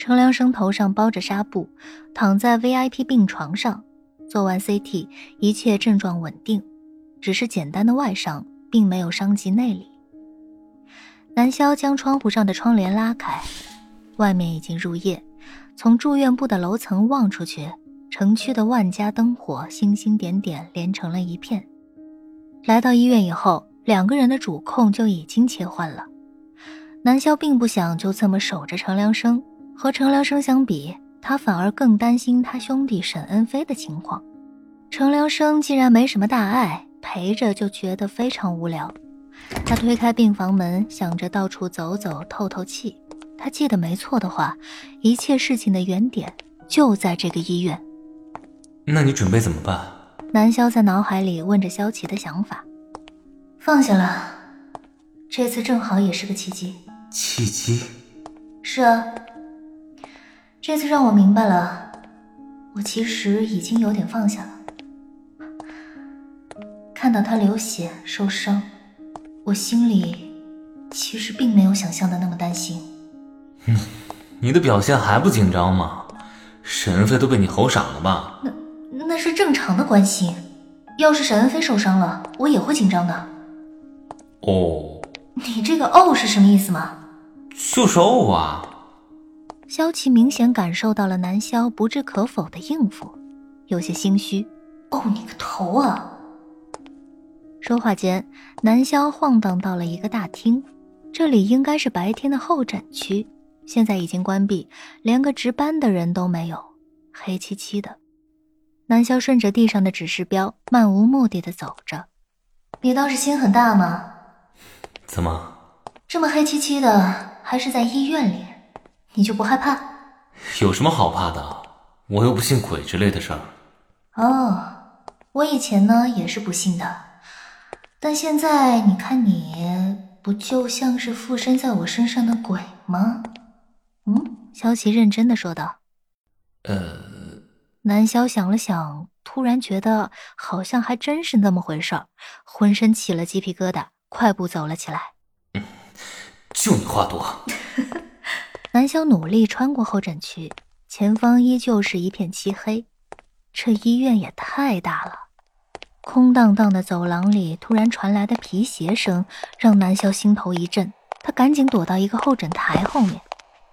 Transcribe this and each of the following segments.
程良生头上包着纱布，躺在 VIP 病床上，做完 CT，一切症状稳定，只是简单的外伤，并没有伤及内里。南萧将窗户上的窗帘拉开，外面已经入夜。从住院部的楼层望出去，城区的万家灯火星星点点连成了一片。来到医院以后，两个人的主控就已经切换了。南萧并不想就这么守着程良生，和程良生相比，他反而更担心他兄弟沈恩飞的情况。程良生既然没什么大碍，陪着就觉得非常无聊。他推开病房门，想着到处走走，透透气。他记得没错的话，一切事情的原点就在这个医院。那你准备怎么办？南萧在脑海里问着萧琪的想法。放下了，这次正好也是个契机。契机？是啊，这次让我明白了，我其实已经有点放下了。看到他流血受伤，我心里其实并没有想象的那么担心。嗯，你的表现还不紧张吗？沈恩飞都被你吼傻了吧？那那是正常的关心。要是沈恩飞受伤了，我也会紧张的。哦，你这个“哦”是什么意思吗？就是“哦”啊。萧琪明显感受到了南萧不置可否的应付，有些心虚。哦，你个头啊！说话间，南萧晃荡到了一个大厅，这里应该是白天的候诊区。现在已经关闭，连个值班的人都没有，黑漆漆的。南萧顺着地上的指示标，漫无目的的走着。你倒是心很大嘛？怎么？这么黑漆漆的，还是在医院里，你就不害怕？有什么好怕的？我又不信鬼之类的事儿。哦，我以前呢也是不信的，但现在你看你，不就像是附身在我身上的鬼吗？嗯，萧琪认真的说道。呃，南萧想了想，突然觉得好像还真是那么回事儿，浑身起了鸡皮疙瘩，快步走了起来。嗯，就你话多。南萧努力穿过候诊区，前方依旧是一片漆黑。这医院也太大了，空荡荡的走廊里突然传来的皮鞋声，让南萧心头一震，他赶紧躲到一个候诊台后面。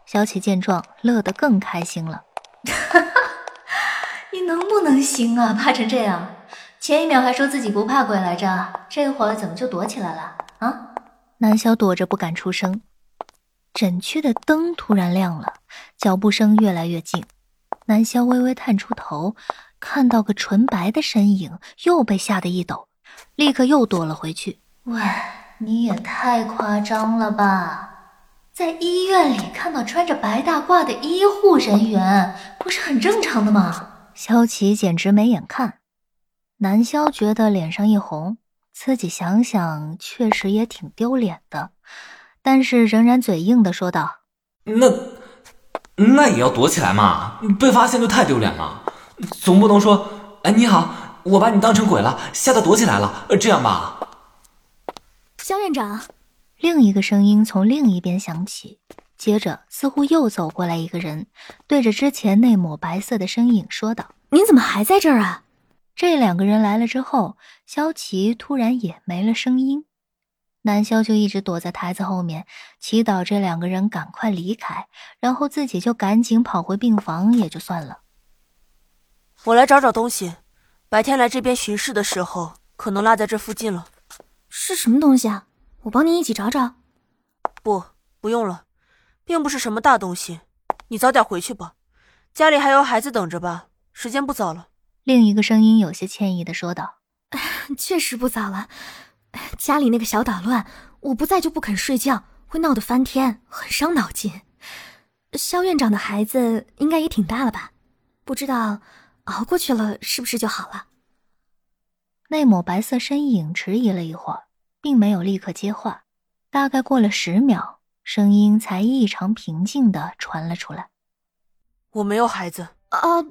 小启见状，乐得更开心了。你能不能行啊？怕成这样，前一秒还说自己不怕鬼来着，这会儿怎么就躲起来了？啊！南萧躲着不敢出声。诊区的灯突然亮了，脚步声越来越近。南萧微微探出头，看到个纯白的身影，又被吓得一抖，立刻又躲了回去。喂，你也太夸张了吧！在医院里看到穿着白大褂的医护人员，不是很正常的吗？萧琪简直没眼看。南萧觉得脸上一红，自己想想确实也挺丢脸的，但是仍然嘴硬的说道：“那那也要躲起来嘛，被发现就太丢脸了。总不能说，哎，你好，我把你当成鬼了，吓得躲起来了，这样吧？”肖院长。另一个声音从另一边响起，接着似乎又走过来一个人，对着之前那抹白色的身影说道：“您怎么还在这儿啊？”这两个人来了之后，萧琪突然也没了声音，南萧就一直躲在台子后面，祈祷这两个人赶快离开，然后自己就赶紧跑回病房，也就算了。我来找找东西，白天来这边巡视的时候，可能落在这附近了。是什么东西啊？我帮你一起找找。不，不用了，并不是什么大东西。你早点回去吧，家里还有孩子等着吧。时间不早了。另一个声音有些歉意的说道：“ 确实不早了，家里那个小捣乱，我不在就不肯睡觉，会闹得翻天，很伤脑筋。肖院长的孩子应该也挺大了吧？不知道熬过去了是不是就好了？”那抹白色身影迟疑了一会儿。并没有立刻接话，大概过了十秒，声音才异常平静的传了出来：“我没有孩子啊，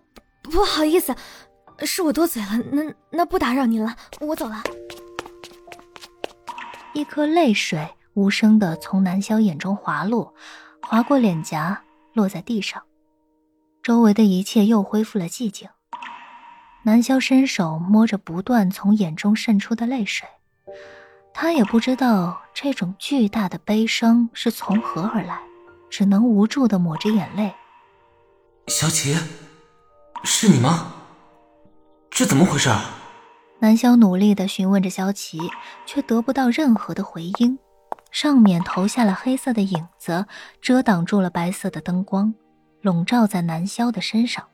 不好意思，是我多嘴了。那那不打扰您了，我走了。”一颗泪水无声的从南萧眼中滑落，划过脸颊，落在地上，周围的一切又恢复了寂静。南萧伸手摸着不断从眼中渗出的泪水，他也不知道这种巨大的悲伤是从何而来，只能无助的抹着眼泪。小启，是你吗？这怎么回事？南萧努力的询问着萧琪，却得不到任何的回应。上面投下了黑色的影子，遮挡住了白色的灯光，笼罩在南萧的身上。